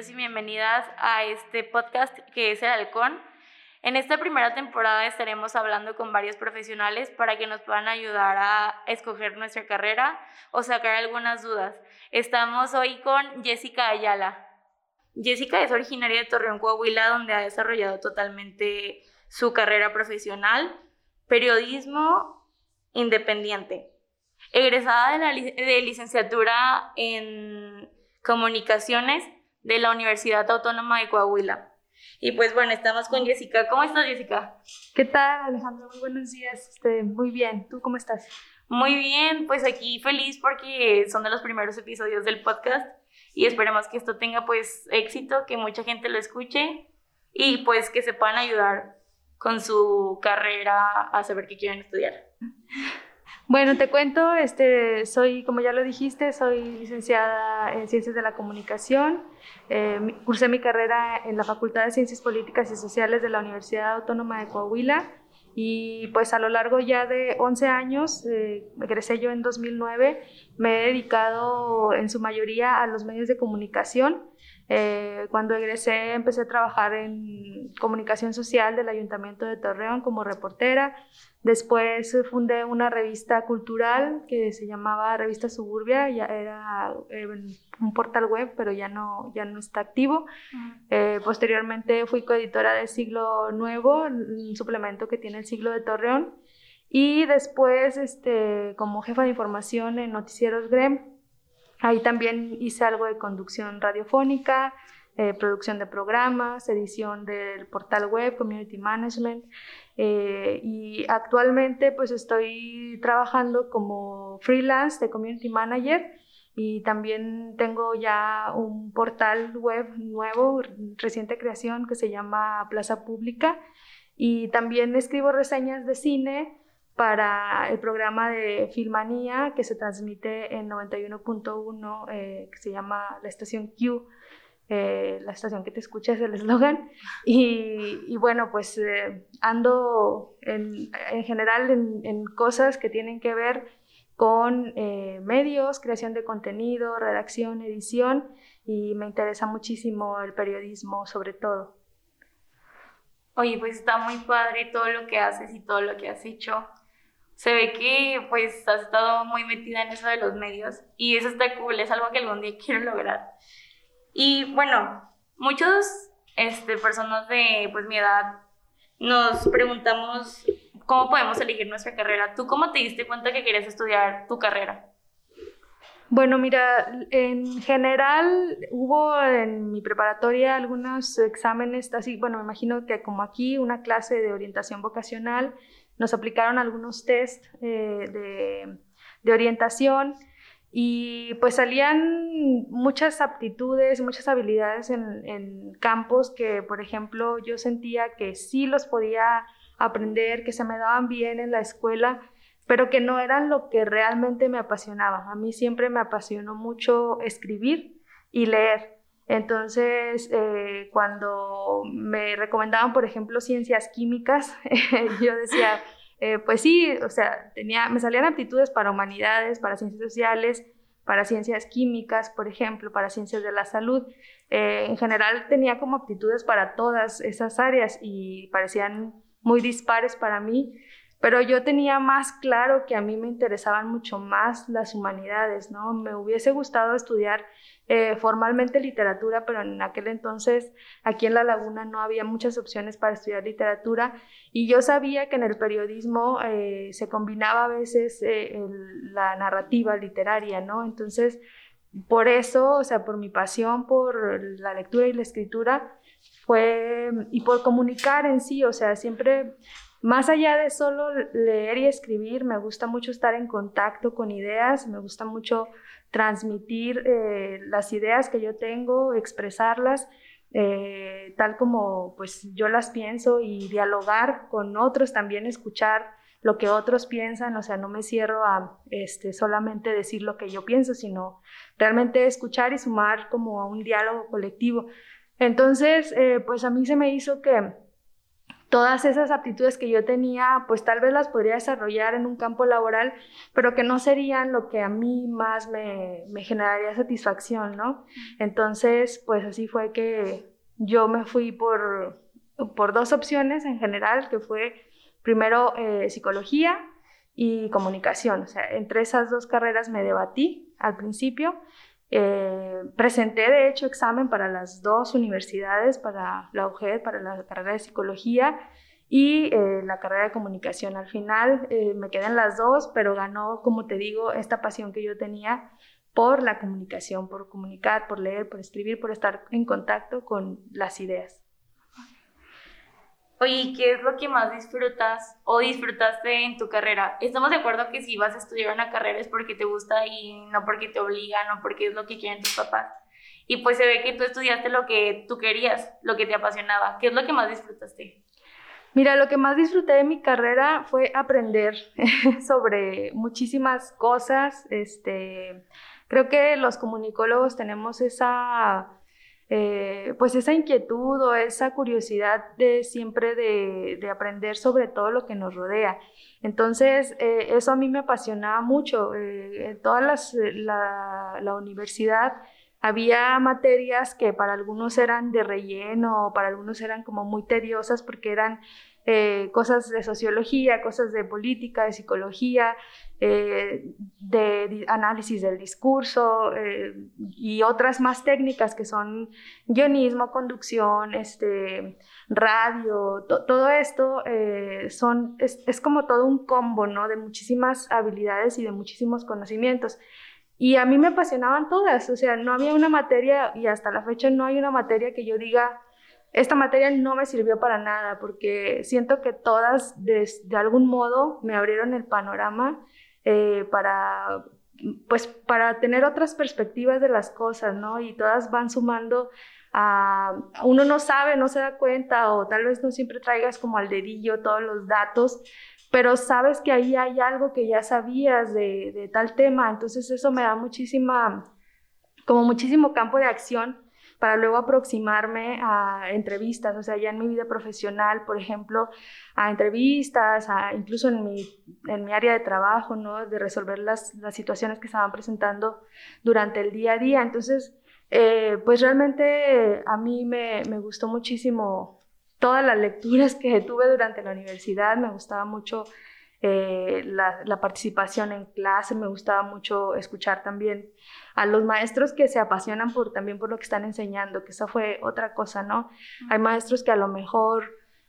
bienvenidos y bienvenidas a este podcast que es El Halcón. En esta primera temporada estaremos hablando con varios profesionales para que nos puedan ayudar a escoger nuestra carrera o sacar algunas dudas. Estamos hoy con Jessica Ayala. Jessica es originaria de Torreón, Coahuila, donde ha desarrollado totalmente su carrera profesional, periodismo independiente. Egresada de, la de licenciatura en comunicaciones de la Universidad Autónoma de Coahuila. Y pues bueno, estamos con Jessica. ¿Cómo estás, Jessica? ¿Qué tal, Alejandro? Muy buenos días. Este, muy bien. ¿Tú cómo estás? Muy bien, pues aquí feliz porque son de los primeros episodios del podcast y esperemos que esto tenga pues éxito, que mucha gente lo escuche y pues que se puedan ayudar con su carrera a saber qué quieren estudiar. Bueno, te cuento, este, soy, como ya lo dijiste, soy licenciada en Ciencias de la Comunicación. Eh, cursé mi carrera en la Facultad de Ciencias Políticas y Sociales de la Universidad Autónoma de Coahuila y pues a lo largo ya de 11 años, eh, egresé yo en 2009, me he dedicado en su mayoría a los medios de comunicación. Eh, cuando egresé empecé a trabajar en comunicación social del Ayuntamiento de Torreón como reportera. Después fundé una revista cultural que se llamaba Revista Suburbia, ya era eh, un portal web, pero ya no, ya no está activo. Eh, posteriormente fui coeditora de Siglo Nuevo, un suplemento que tiene el Siglo de Torreón. Y después, este, como jefa de información en Noticieros GREM, Ahí también hice algo de conducción radiofónica, eh, producción de programas, edición del portal web, community management. Eh, y actualmente pues estoy trabajando como freelance de community manager y también tengo ya un portal web nuevo, reciente creación que se llama Plaza Pública y también escribo reseñas de cine para el programa de Filmanía que se transmite en 91.1, eh, que se llama la estación Q. Eh, la estación que te escucha es el eslogan. Y, bueno, pues eh, ando en, general en, cosas que tienen que ver con medios, creación de contenido, redacción, edición, y me interesa muchísimo el periodismo sobre todo. Oye, pues está muy padre todo lo que haces y todo lo que has hecho se ve que pues has estado muy metida en eso de los medios y eso está cool, es algo que algún día quiero lograr. Y bueno, muchos este, personas de pues mi edad nos preguntamos cómo podemos elegir nuestra carrera. ¿Tú cómo te diste cuenta que querías estudiar tu carrera? Bueno, mira, en general hubo en mi preparatoria algunos exámenes, así, bueno, me imagino que como aquí, una clase de orientación vocacional nos aplicaron algunos test eh, de, orientación y pues salían muchas aptitudes, muchas habilidades en, campos que, por ejemplo, yo sentía que sí los podía aprender, que se me daban bien en la escuela, pero que no eran lo que realmente me apasionaba. A mí siempre me apasionó mucho escribir y leer. Entonces, eh, cuando me recomendaban, por ejemplo, ciencias químicas, yo decía, eh, pues sí, o sea, tenía, me salían aptitudes para humanidades, para ciencias sociales, para ciencias químicas, por ejemplo, para ciencias de la salud. Eh, en general tenía como aptitudes para todas esas áreas y parecían muy dispares para mí, pero yo tenía más claro que a mí me interesaban mucho más las humanidades, ¿no? Me hubiese gustado estudiar eh, formalmente literatura, pero en aquel entonces aquí en La Laguna no había muchas opciones para estudiar literatura y yo sabía que en el periodismo eh, se combinaba a veces eh, la narrativa literaria, ¿no? Entonces, por eso, o sea, por mi pasión por la lectura y la escritura, fue, y por comunicar en sí, o sea, siempre más allá de solo leer y escribir, me gusta mucho estar en contacto con ideas, me gusta mucho transmitir eh, las ideas que yo tengo, expresarlas eh, tal como pues yo las pienso y dialogar con otros, también escuchar lo que otros piensan, o sea, no me cierro a este, solamente decir lo que yo pienso, sino realmente escuchar y sumar como a un diálogo colectivo. Entonces, eh, pues a mí se me hizo que todas esas aptitudes que yo tenía, pues tal vez las podría desarrollar en un campo laboral, pero que no serían lo que a mí más me, me generaría satisfacción, ¿no? Entonces, pues así fue que yo me fui por, por dos opciones en general, que fue primero eh, psicología y comunicación. O sea, entre esas dos carreras me debatí al principio. Eh, presenté, de hecho, examen para las dos universidades, para la UGED, para la carrera de psicología y eh, la carrera de comunicación. Al final me quedé en las dos, pero ganó, como te digo, esta pasión que yo tenía por la comunicación, por comunicar, por leer, por escribir, por estar en contacto con las ideas. Oye, ¿qué es lo que más disfrutas o disfrutaste en tu carrera? Estamos de acuerdo que si vas a estudiar una carrera es porque te gusta y no porque te obligan o porque es lo que quieren tus papás. Y pues se ve que tú estudiaste lo que tú querías, lo que te apasionaba. ¿Qué es lo que más disfrutaste? Mira, lo que más disfruté de mi carrera fue aprender sobre muchísimas cosas. Este, creo que los comunicólogos tenemos esa eh, pues esa inquietud o esa curiosidad de siempre de, aprender sobre todo lo que nos rodea. Entonces, eh, eso a mí me apasionaba mucho. Eh, en toda la, la, universidad había materias que para algunos eran de relleno, para algunos eran como muy tediosas porque eran eh, cosas de sociología, cosas de política, de psicología, eh, de análisis del discurso eh, y otras más técnicas que son guionismo, conducción, este, radio, todo esto son, es, es, como todo un combo ¿no? de muchísimas habilidades y de muchísimos conocimientos. Y a mí me apasionaban todas, o sea, no había una materia y hasta la fecha no hay una materia que yo diga, esta materia no me sirvió para nada porque siento que todas de, algún modo me abrieron el panorama eh, para pues para tener otras perspectivas de las cosas, ¿no? Y todas van sumando a, uno no sabe, no se da cuenta o tal vez no siempre traigas como al dedillo todos los datos, pero sabes que ahí hay algo que ya sabías de, de tal tema, entonces eso me da muchísima, como muchísimo campo de acción para luego aproximarme a entrevistas, o sea, ya en mi vida profesional, por ejemplo, a entrevistas, a, incluso en mi, en mi área de trabajo, ¿no? De resolver las, las situaciones que estaban presentando durante el día a día. Entonces, eh, pues realmente a mí me, me gustó muchísimo todas las lecturas que tuve durante la universidad, me gustaba mucho eh, la, la, participación en clase, me gustaba mucho escuchar también a los maestros que se apasionan por, también por lo que están enseñando, que esa fue otra cosa, ¿no? Hay maestros que a lo mejor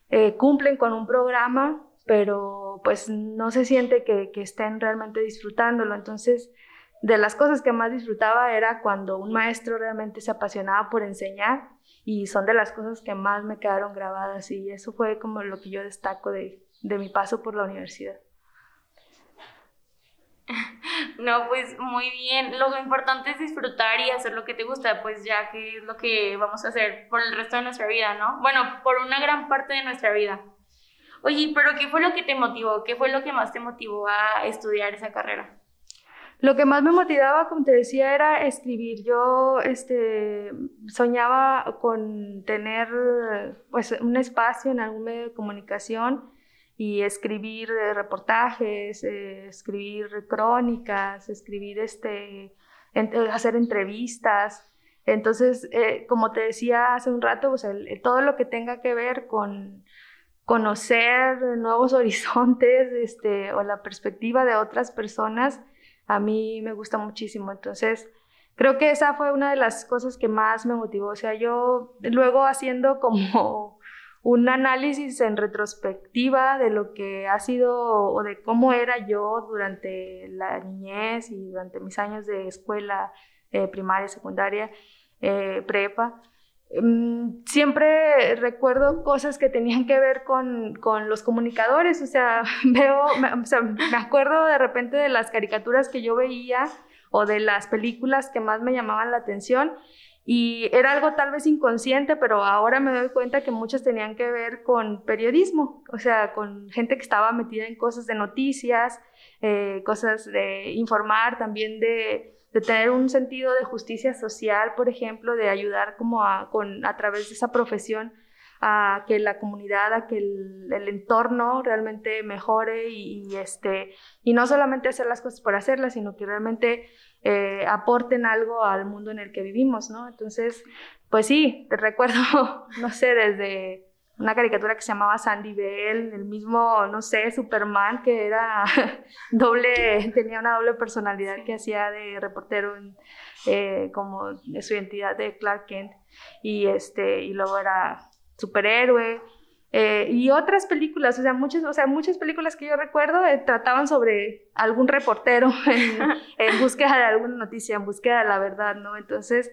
eh, cumplen con un programa, pero pues no se siente que, que estén realmente disfrutándolo, entonces de las cosas que más disfrutaba era cuando un maestro realmente se apasionaba por enseñar y son de las cosas que más me quedaron grabadas y eso fue como lo que yo destaco de, de mi paso por la universidad. No, pues muy bien. Lo importante es disfrutar y hacer lo que te gusta, pues ya que es lo que vamos a hacer por el resto de nuestra vida, ¿no? Bueno, por una gran parte de nuestra vida. Oye, pero ¿qué fue lo que te motivó? ¿Qué fue lo que más te motivó a estudiar esa carrera? Lo que más me motivaba, como te decía, era escribir. Yo este, soñaba con tener pues, un espacio en algún medio de comunicación y escribir eh, reportajes, eh, escribir crónicas, escribir este, eh, hacer entrevistas. Entonces, como te decía hace un rato, todo lo que tenga que ver con conocer nuevos horizontes este, o la perspectiva de otras personas, a mí me gusta muchísimo. Entonces, creo que esa fue una de las cosas que más me motivó. O sea, yo luego haciendo como un análisis en retrospectiva de lo que ha sido o de cómo era yo durante la niñez y durante mis años de escuela eh, primaria, secundaria, eh, prepa. Mm, siempre recuerdo cosas que tenían que ver con, con los comunicadores, o sea, veo, o sea, me acuerdo de repente de las caricaturas que yo veía o de las películas que más me llamaban la atención y era algo tal vez inconsciente, pero ahora me doy cuenta que muchas tenían que ver con periodismo, o sea, con gente que estaba metida en cosas de noticias, eh, cosas de informar, también de, de, tener un sentido de justicia social, por ejemplo, de ayudar como a, con, a través de esa profesión a que la comunidad, a que el, entorno realmente mejore y, este, y no solamente hacer las cosas por hacerlas, sino que realmente eh, aporten algo al mundo en el que vivimos, ¿no? Entonces, pues sí, te recuerdo, no sé, desde una caricatura que se llamaba Sandy Bell, el mismo, no sé, Superman, que era doble, tenía una doble personalidad que hacía de reportero, eh, como de su identidad de Clark Kent, y, este, y luego era superhéroe. Eh, y otras películas, o sea, muchas, o sea, muchas películas que yo recuerdo eh, trataban sobre algún reportero en, en búsqueda de alguna noticia, en búsqueda de la verdad, ¿no? Entonces,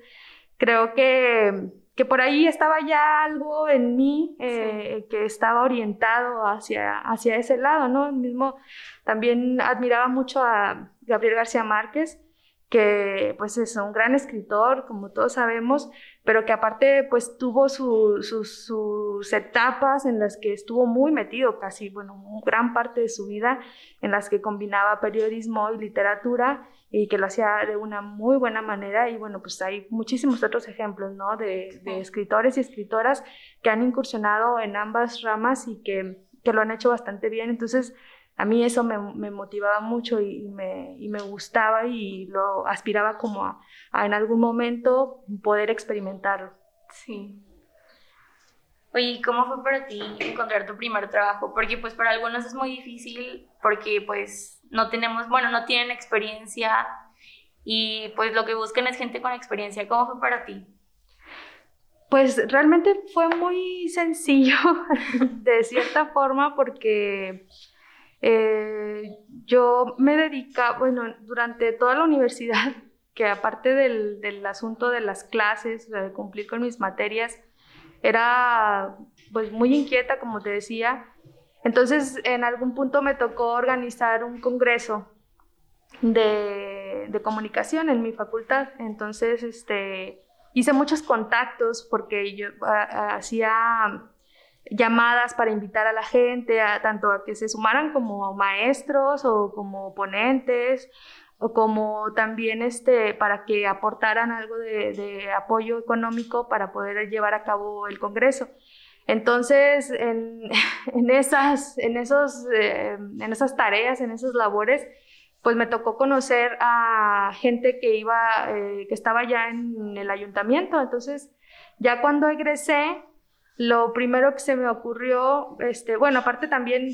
creo que que por ahí estaba ya algo en mí eh, que estaba orientado hacia, hacia ese lado, ¿no? Mismo también admiraba mucho a Gabriel García Márquez, que pues es un gran escritor, como todos sabemos, pero que aparte pues tuvo sus etapas en las que estuvo muy metido, casi, bueno, gran parte de su vida, en las que combinaba periodismo y literatura y que lo hacía de una muy buena manera. Y bueno, pues hay muchísimos otros ejemplos, ¿no? De, escritores y escritoras que han incursionado en ambas ramas y que, que lo han hecho bastante bien. Entonces, a mí eso me, me motivaba mucho y, me, y, me, gustaba y lo aspiraba como a, a, en algún momento poder experimentarlo. Sí. Oye, ¿cómo fue para ti encontrar tu primer trabajo? Porque pues para algunos es muy difícil porque pues no tenemos, bueno, no tienen experiencia y pues lo que buscan es gente con experiencia. ¿Cómo fue para ti? Pues realmente fue muy sencillo de cierta forma porque eh, yo me dedicaba, bueno, durante toda la universidad, que aparte del, del asunto de las clases, de cumplir con mis materias, era pues muy inquieta, como te decía, entonces, en algún punto me tocó organizar un congreso de, comunicación en mi facultad. Entonces, este, hice muchos contactos porque yo hacía llamadas para invitar a la gente, a, tanto a que se sumaran como maestros o como ponentes, o como también este, para que aportaran algo de, de apoyo económico para poder llevar a cabo el Congreso. Entonces, en, esas, en, esos, eh, en esas tareas, en esas labores, pues me tocó conocer a gente que iba, eh, que estaba ya en el ayuntamiento. Entonces, ya cuando egresé, lo primero que se me ocurrió, este, bueno, aparte también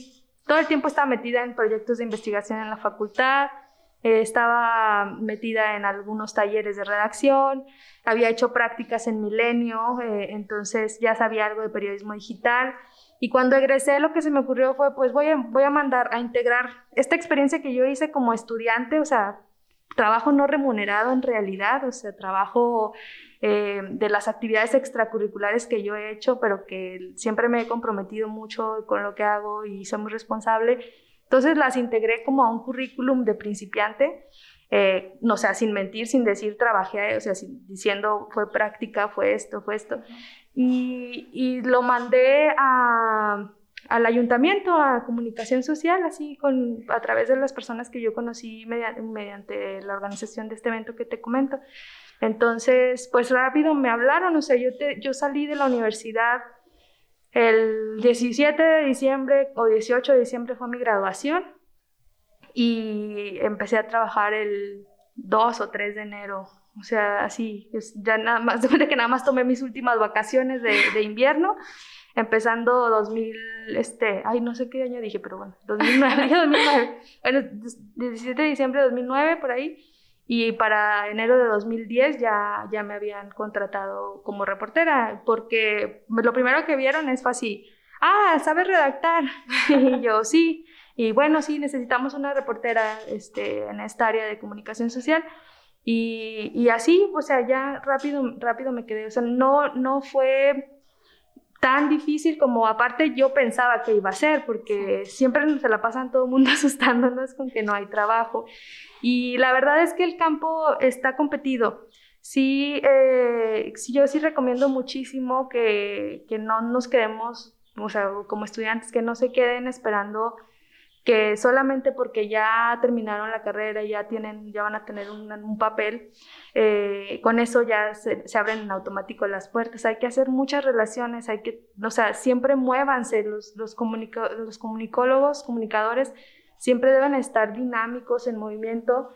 todo el tiempo estaba metida en proyectos de investigación en la facultad, eh, estaba metida en algunos talleres de redacción, había hecho prácticas en Milenio, eh, entonces ya sabía algo de periodismo digital. Y cuando egresé lo que se me ocurrió fue, pues voy a, voy a mandar a integrar esta experiencia que yo hice como estudiante, o sea, trabajo no remunerado en realidad, o sea, trabajo eh, de las actividades extracurriculares que yo he hecho, pero que siempre me he comprometido mucho con lo que hago y soy muy responsable entonces las integré como a un currículum de principiante, eh, no sé, sin mentir, sin decir trabajé, o sea, diciendo fue práctica, fue esto, fue esto. Y, y lo mandé a, al ayuntamiento, a comunicación social, así con, a través de las personas que yo conocí mediante, mediante la organización de este evento que te comento. Entonces, pues rápido me hablaron, o sea, yo, te, yo salí de la universidad el 17 de diciembre o 18 de diciembre fue mi graduación y empecé a trabajar el 2 o 3 de enero. O sea, así, ya nada más, de que nada más tomé mis últimas vacaciones de, de invierno, empezando 2000, este, ay, no sé qué año dije, pero bueno, 2009, 2009, bueno, 17 de diciembre de 2009, por ahí, y para enero de 2010 ya, ya me habían contratado como reportera, porque lo primero que vieron es fácil, ah, ¿sabes redactar? y yo, sí. Y bueno, sí, necesitamos una reportera este, en esta área de comunicación social. Y, y, así, o sea, ya rápido, rápido me quedé. O sea, no, no fue tan difícil como aparte yo pensaba que iba a ser, porque siempre se la pasan todo el mundo asustándonos con que no hay trabajo. Y la verdad es que el campo está competido. Sí, eh, yo sí recomiendo muchísimo que, que, no nos quedemos, o sea, como estudiantes, que no se queden esperando que solamente porque ya terminaron la carrera ya, tienen, ya van a tener un, papel, eh, con eso ya se, abren en automático las puertas. Hay que hacer muchas relaciones, hay que, o sea, siempre muévanse los, los, los comunicólogos, comunicadores, siempre deben estar dinámicos en movimiento,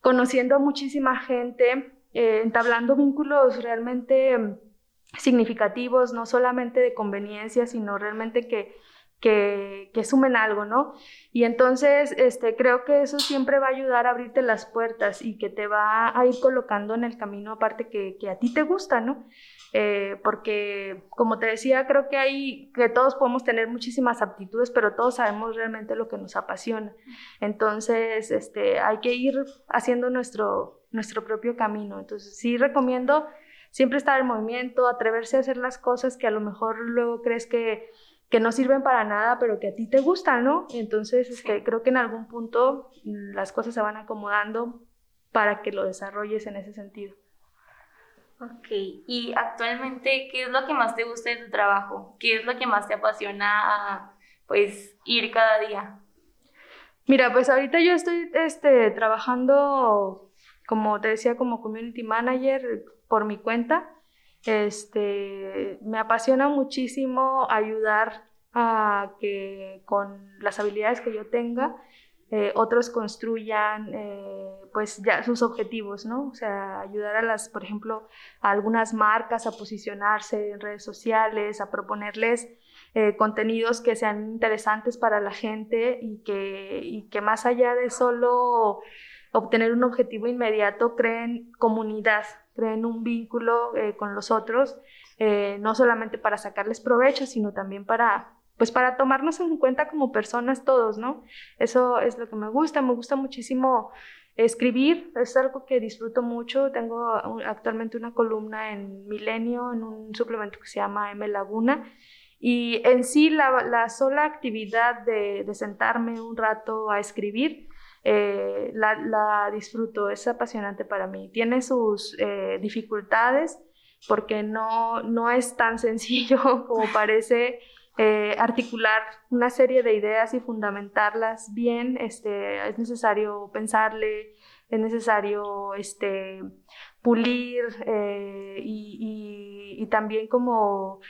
conociendo a muchísima gente, eh, entablando vínculos realmente mm, significativos, no solamente de conveniencia, sino realmente que que, sumen algo, ¿no? Y entonces este, creo que eso siempre va a ayudar a abrirte las puertas y que te va a ir colocando en el camino aparte que, a ti te gusta, ¿no? Eh, porque, como te decía, creo que hay, que todos podemos tener muchísimas aptitudes, pero todos sabemos realmente lo que nos apasiona. Entonces, este, hay que ir haciendo nuestro, nuestro propio camino. Entonces, sí recomiendo siempre estar en movimiento, atreverse a hacer las cosas que a lo mejor luego crees que que no sirven para nada, pero que a ti te gustan, ¿no? Entonces, este, creo que en algún punto mm, las cosas se van acomodando para que lo desarrolles en ese sentido. Ok, y actualmente, ¿qué es lo que más te gusta de tu trabajo? ¿Qué es lo que más te apasiona, pues, ir cada día? Mira, pues ahorita yo estoy este, trabajando, como te decía, como community manager por mi cuenta. Este, me apasiona muchísimo ayudar a que con las habilidades que yo tenga, eh, otros construyan eh, pues ya sus objetivos, ¿no? O sea, ayudar a las, por ejemplo, a algunas marcas a posicionarse en redes sociales, a proponerles eh, contenidos que sean interesantes para la gente y que, y que más allá de solo obtener un objetivo inmediato, creen comunidad, creen un vínculo eh, con los otros, eh, no solamente para sacarles provecho, sino también para, pues para tomarnos en cuenta como personas todos, ¿no? Eso es lo que me gusta, me gusta muchísimo escribir, es algo que disfruto mucho, tengo actualmente una columna en Milenio, en un suplemento que se llama M Laguna, y en sí la, la sola actividad de, de sentarme un rato a escribir, eh, la, disfruto, es apasionante para mí. Tiene sus eh, dificultades porque no, no es tan sencillo como parece eh, articular una serie de ideas y fundamentarlas bien. Este, es necesario pensarle, es necesario este, pulir y, y, también como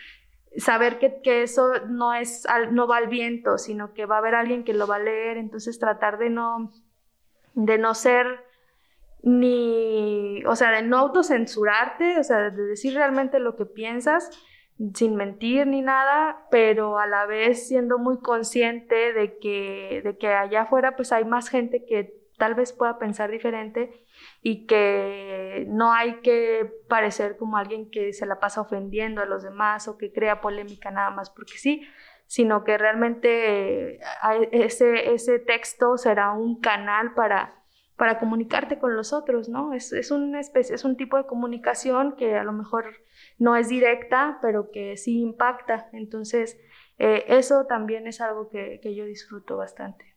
saber que, que, eso no, es, no va al viento, sino que va a haber alguien que lo va a leer, entonces tratar de no, de no ser ni, o sea, de no autocensurarte, o sea, de decir realmente lo que piensas sin mentir ni nada, pero a la vez siendo muy consciente de que, de que allá afuera pues hay más gente que tal vez pueda pensar diferente y que no hay que parecer como alguien que se la pasa ofendiendo a los demás o que crea polémica nada más porque sí, sino que realmente ese, ese texto será un canal para, para comunicarte con los otros, ¿no? Es, es, una especie, es un tipo de comunicación que a lo mejor no es directa, pero que sí impacta. Entonces, eh, eso también es algo que, que yo disfruto bastante.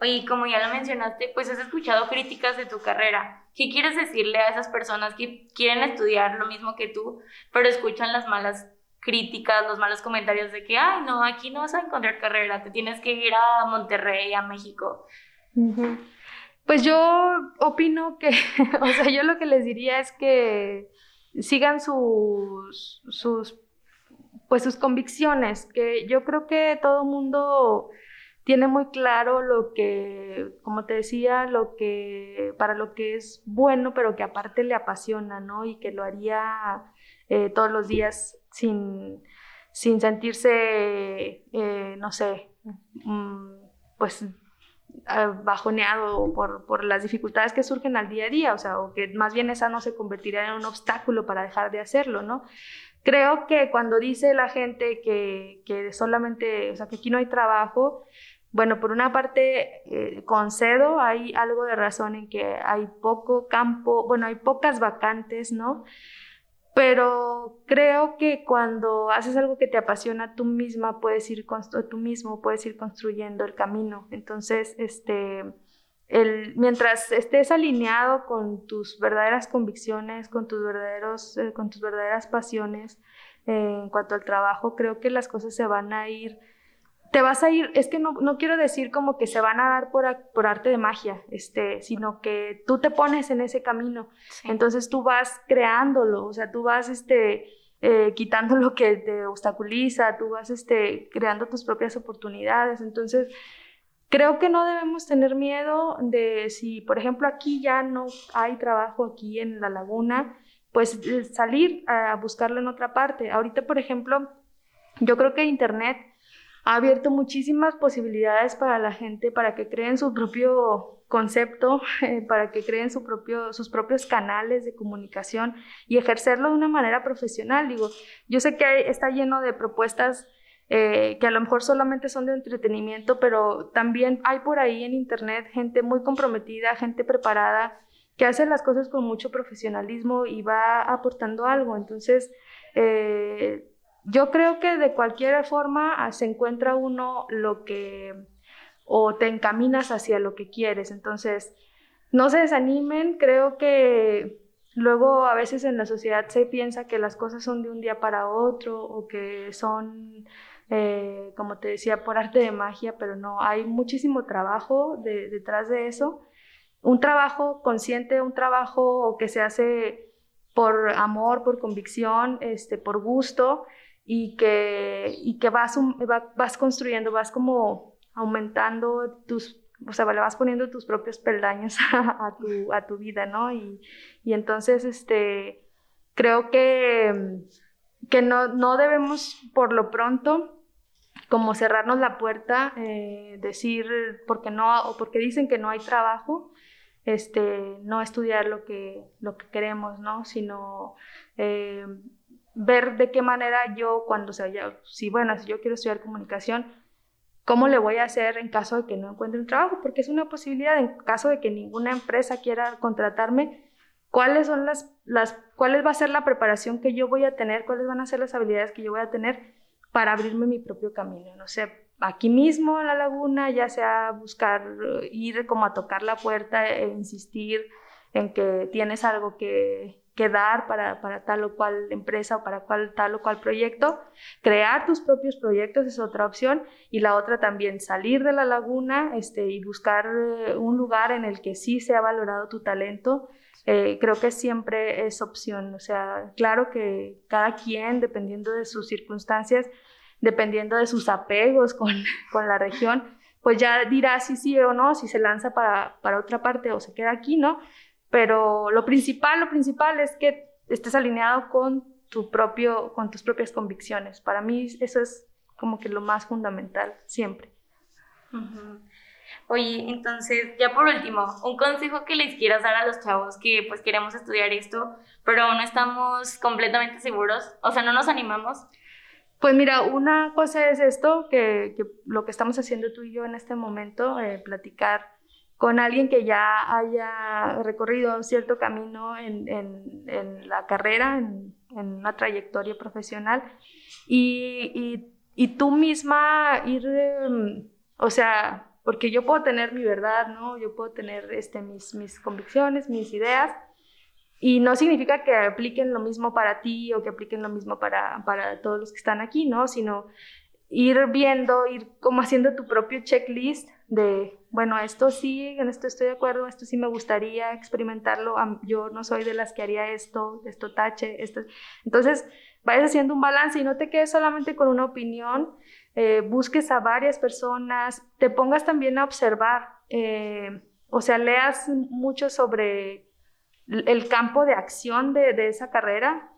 Oye, como ya lo mencionaste, pues has escuchado críticas de tu carrera. ¿Qué quieres decirle a esas personas que quieren estudiar lo mismo que tú, pero escuchan las malas críticas, los malos comentarios de que, ay, no, aquí no vas a encontrar carrera, te tienes que ir a Monterrey, a México. Pues yo opino que, o sea, yo lo que les diría es que sigan sus, sus, pues sus convicciones, que yo creo que todo mundo tiene muy claro lo que, como te decía, lo que, para lo que es bueno, pero que aparte le apasiona, ¿no? Y que lo haría eh, todos los días sin, sin sentirse, eh, no sé, mm, pues ah, bajoneado por, por, las dificultades que surgen al día a día, o sea, o que más bien esa no se convertirá en un obstáculo para dejar de hacerlo, ¿no? Creo que cuando dice la gente que, que solamente, o sea, que aquí no hay trabajo, bueno, por una parte eh, concedo, hay algo de razón en que hay poco campo, bueno, hay pocas vacantes, ¿no? Pero creo que cuando haces algo que te apasiona tú misma puedes ir tú mismo puedes ir construyendo el camino. Entonces este el, mientras estés alineado con tus verdaderas convicciones con tus verdaderos eh, con tus verdaderas pasiones eh, en cuanto al trabajo creo que las cosas se van a ir te vas a ir, es que no, no quiero decir como que se van a dar por, por, arte de magia, este, sino que tú te pones en ese camino. Entonces tú vas creándolo, o sea, tú vas este, eh, quitando lo que te obstaculiza, tú vas este, creando tus propias oportunidades. Entonces, creo que no debemos tener miedo de si, por ejemplo, aquí ya no hay trabajo aquí en la laguna, pues salir a buscarlo en otra parte. Ahorita, por ejemplo, yo creo que Internet ha abierto muchísimas posibilidades para la gente, para que creen su propio concepto, eh, para que creen su propio, sus propios canales de comunicación y ejercerlo de una manera profesional. Digo, yo sé que está lleno de propuestas eh, que a lo mejor solamente son de entretenimiento, pero también hay por ahí en Internet gente muy comprometida, gente preparada, que hace las cosas con mucho profesionalismo y va aportando algo. Entonces, eh, yo creo que de cualquier forma se encuentra uno lo que o te encaminas hacia lo que quieres. Entonces, no se desanimen, creo que luego a veces en la sociedad se piensa que las cosas son de un día para otro o que son, eh, como te decía, por arte de magia, pero no, hay muchísimo trabajo detrás de eso. Un trabajo consciente, un trabajo que se hace por amor, por convicción, este, por gusto y que, y que vas, vas construyendo, vas como aumentando tus, o sea, le vas poniendo tus propios peldaños a, tu, a tu vida, ¿no? Y, y, entonces, este, creo que, que no, no debemos por lo pronto como cerrarnos la puerta, eh, decir porque no, o porque dicen que no hay trabajo, este, no estudiar lo que, lo que queremos, ¿no? Sino eh, ver de qué manera yo cuando sea ya, si bueno, si yo quiero estudiar comunicación, cómo le voy a hacer en caso de que no encuentre un trabajo, porque es una posibilidad en caso de que ninguna empresa quiera contratarme, cuáles son las, las cuáles va a ser la preparación que yo voy a tener, cuáles van a ser las habilidades que yo voy a tener para abrirme mi propio camino, no sé, aquí mismo en la laguna, ya sea buscar ir como a tocar la puerta e insistir en que tienes algo que que dar para, para, tal o cual empresa o para cual, tal o cual proyecto. Crear tus propios proyectos es otra opción y la otra también salir de la laguna este, y buscar eh, un lugar en el que sí se ha valorado tu talento. Eh, creo que siempre es opción. O sea, claro que cada quien, dependiendo de sus circunstancias, dependiendo de sus apegos con, con la región, pues ya dirá si sí o no, si se lanza para, para otra parte o se queda aquí, ¿no? Pero lo principal, lo principal es que estés alineado con tu propio, con tus propias convicciones. Para mí eso es como que lo más fundamental siempre. Oye, entonces, ya por último, un consejo que les quieras dar a los chavos que pues queremos estudiar esto, pero no estamos completamente seguros, o sea, no nos animamos. Pues mira, una cosa es esto, que, que lo que estamos haciendo tú y yo en este momento, eh, platicar con alguien que ya haya recorrido cierto camino en, en, la carrera, en, una trayectoria profesional, y, y, tú misma ir, em, o sea, porque yo puedo tener mi verdad, ¿no? Yo puedo tener este, mis, mis convicciones, mis ideas, y no significa que apliquen lo mismo para ti o que apliquen lo mismo para, para todos los que están aquí, ¿no? Sino ir viendo, ir como haciendo tu propio checklist de, bueno, esto sí, en esto estoy de acuerdo, esto sí me gustaría experimentarlo, yo no soy de las que haría esto, esto tache, esto. Entonces, vayas haciendo un balance y no te quedes solamente con una opinión, eh, busques a varias personas, te pongas también a observar, eh, o sea, leas mucho sobre el campo de acción de, de, esa carrera,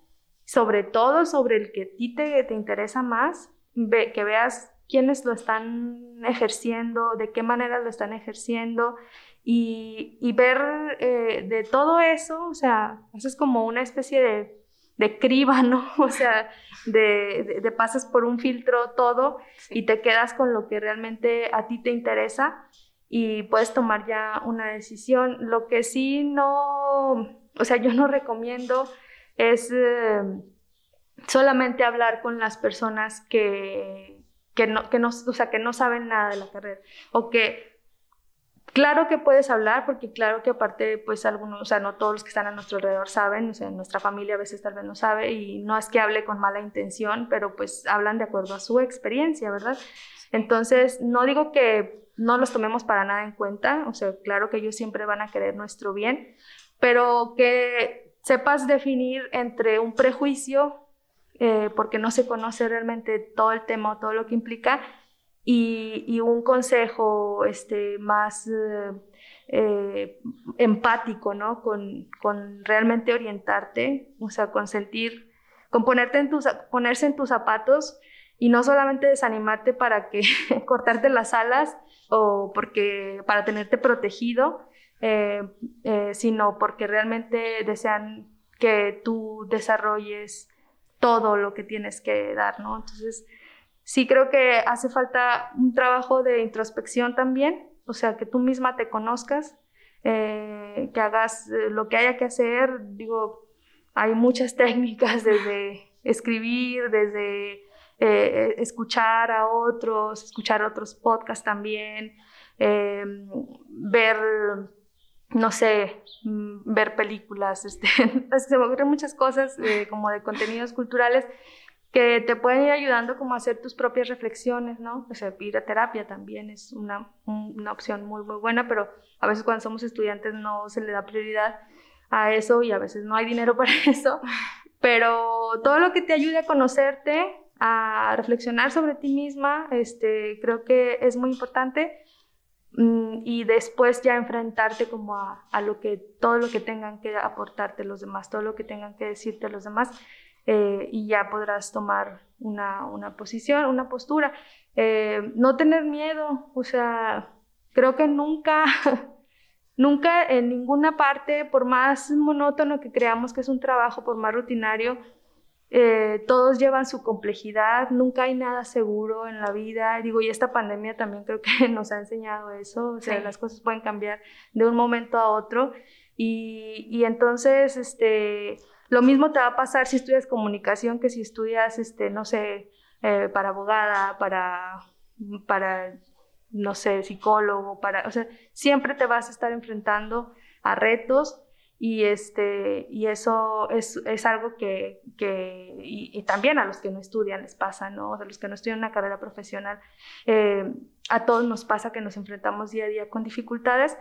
sobre todo sobre el que a ti te, te interesa más, ve, que veas quiénes lo están ejerciendo, de qué manera lo están ejerciendo y, y ver eh, de todo eso, o sea, haces como una especie de, de criba, ¿no? O sea, de, de, pasas por un filtro todo y te quedas con lo que realmente a ti te interesa y puedes tomar ya una decisión. Lo que sí no, o sea, yo no recomiendo es eh, solamente hablar con las personas que que no, que no, o sea, que no saben nada de la carrera o que Claro que puedes hablar, porque claro que aparte, pues algunos, o sea, no todos los que están a nuestro alrededor saben, o sea, nuestra familia a veces tal vez no sabe y no es que hable con mala intención, pero pues hablan de acuerdo a su experiencia, ¿verdad? Entonces, no digo que no los tomemos para nada en cuenta, o sea, claro que ellos siempre van a querer nuestro bien, pero que sepas definir entre un prejuicio, eh, porque no se conoce realmente todo el tema o todo lo que implica, y, un consejo este, más eh, eh, empático, ¿no? Con, con, realmente orientarte, o sea, con sentir, con ponerte en tus, ponerse en tus zapatos y no solamente desanimarte para que cortarte las alas o porque para tenerte protegido, eh, sino porque realmente desean que tú desarrolles todo lo que tienes que dar, ¿no? Entonces, sí creo que hace falta un trabajo de introspección también, o sea, que tú misma te conozcas, eh, que hagas eh, lo que haya que hacer. Digo, hay muchas técnicas desde escribir, desde eh, escuchar a otros, escuchar otros podcasts también, ver, no sé, mm, ver películas, este, se me ocurren muchas cosas como de contenidos culturales que te pueden ir ayudando como a hacer tus propias reflexiones, ¿no? O sea, ir a terapia también es una, una opción muy, muy buena, pero a veces cuando somos estudiantes no se le da prioridad a eso y a veces no hay dinero para eso, pero todo lo que te ayude a conocerte, a reflexionar sobre ti misma, este, creo que es muy importante y después ya enfrentarte como a, a, lo que, todo lo que tengan que aportarte los demás, todo lo que tengan que decirte los demás, eh, y ya podrás tomar una, una posición, una postura. Eh, no tener miedo, o sea, creo que nunca, nunca en ninguna parte, por más monótono que creamos que es un trabajo, por más rutinario, eh, todos llevan su complejidad, nunca hay nada seguro en la vida. Digo, y esta pandemia también creo que nos ha enseñado eso, o sea, las cosas pueden cambiar de un momento a otro. Y, y entonces, este, lo mismo te va a pasar si estudias comunicación que si estudias, este, no sé, eh, para abogada, para, para, no sé, psicólogo, para, o sea, siempre te vas a estar enfrentando a retos y, este, y eso es, es algo que, que y, también a los que no estudian les pasa, ¿no? A los que no estudian una carrera profesional, eh, a todos nos pasa que nos enfrentamos día a día con dificultades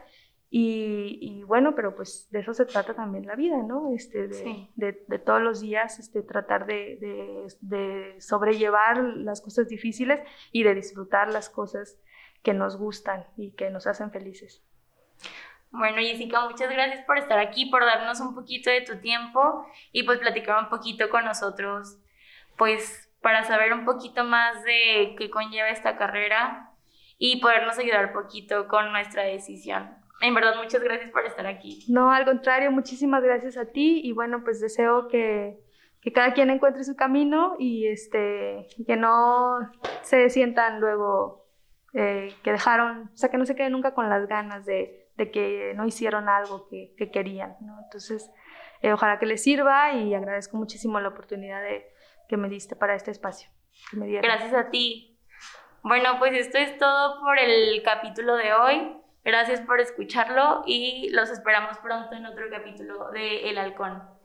y, bueno, pero pues de eso se trata también la vida, ¿no? Este, de, de, todos los días este, tratar de, de, sobrellevar las cosas difíciles y de disfrutar las cosas que nos gustan y que nos hacen felices. Bueno, Jessica, muchas gracias por estar aquí, por darnos un poquito de tu tiempo y pues platicar un poquito con nosotros, pues para saber un poquito más de qué conlleva esta carrera y podernos ayudar un poquito con nuestra decisión. En verdad, muchas gracias por estar aquí. No, al contrario, muchísimas gracias a ti y bueno, pues deseo que, que cada quien encuentre su camino y este, que no se sientan luego eh, que dejaron, o sea, que no se queden nunca con las ganas de, de que no hicieron algo que, que querían, ¿no? Entonces, eh, ojalá que les sirva y agradezco muchísimo la oportunidad de, que me diste para este espacio. Me Gracias a ti. Bueno, pues esto es todo por el capítulo de hoy. Gracias por escucharlo y los esperamos pronto en otro capítulo de El Halcón.